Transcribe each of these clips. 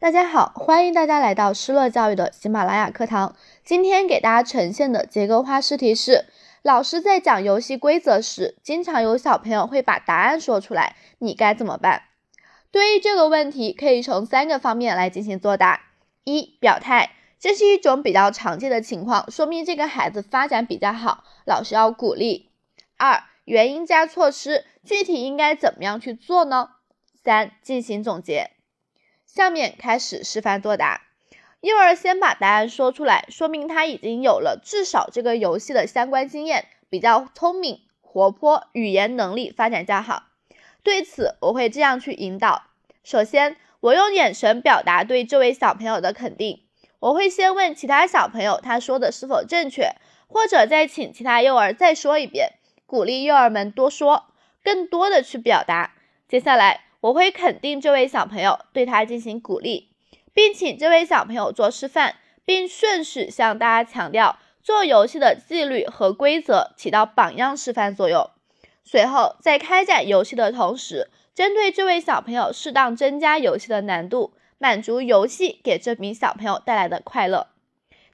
大家好，欢迎大家来到失乐教育的喜马拉雅课堂。今天给大家呈现的结构化试题是：老师在讲游戏规则时，经常有小朋友会把答案说出来，你该怎么办？对于这个问题，可以从三个方面来进行作答：一、表态，这是一种比较常见的情况，说明这个孩子发展比较好，老师要鼓励；二、原因加措施，具体应该怎么样去做呢？三、进行总结。下面开始示范作答。幼儿先把答案说出来，说明他已经有了至少这个游戏的相关经验，比较聪明、活泼，语言能力发展较好。对此，我会这样去引导：首先，我用眼神表达对这位小朋友的肯定。我会先问其他小朋友他说的是否正确，或者再请其他幼儿再说一遍，鼓励幼儿们多说，更多的去表达。接下来。我会肯定这位小朋友，对他进行鼓励，并请这位小朋友做示范，并顺势向大家强调做游戏的纪律和规则，起到榜样示范作用。随后，在开展游戏的同时，针对这位小朋友适当增加游戏的难度，满足游戏给这名小朋友带来的快乐。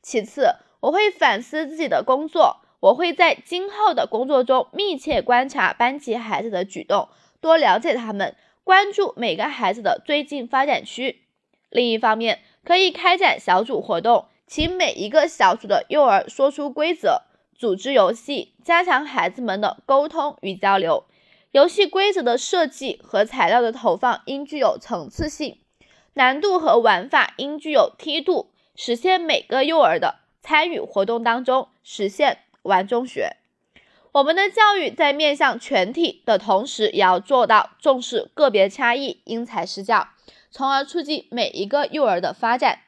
其次，我会反思自己的工作，我会在今后的工作中密切观察班级孩子的举动，多了解他们。关注每个孩子的最近发展区。另一方面，可以开展小组活动，请每一个小组的幼儿说出规则，组织游戏，加强孩子们的沟通与交流。游戏规则的设计和材料的投放应具有层次性，难度和玩法应具有梯度，实现每个幼儿的参与活动当中实现玩中学。我们的教育在面向全体的同时，也要做到重视个别差异，因材施教，从而促进每一个幼儿的发展。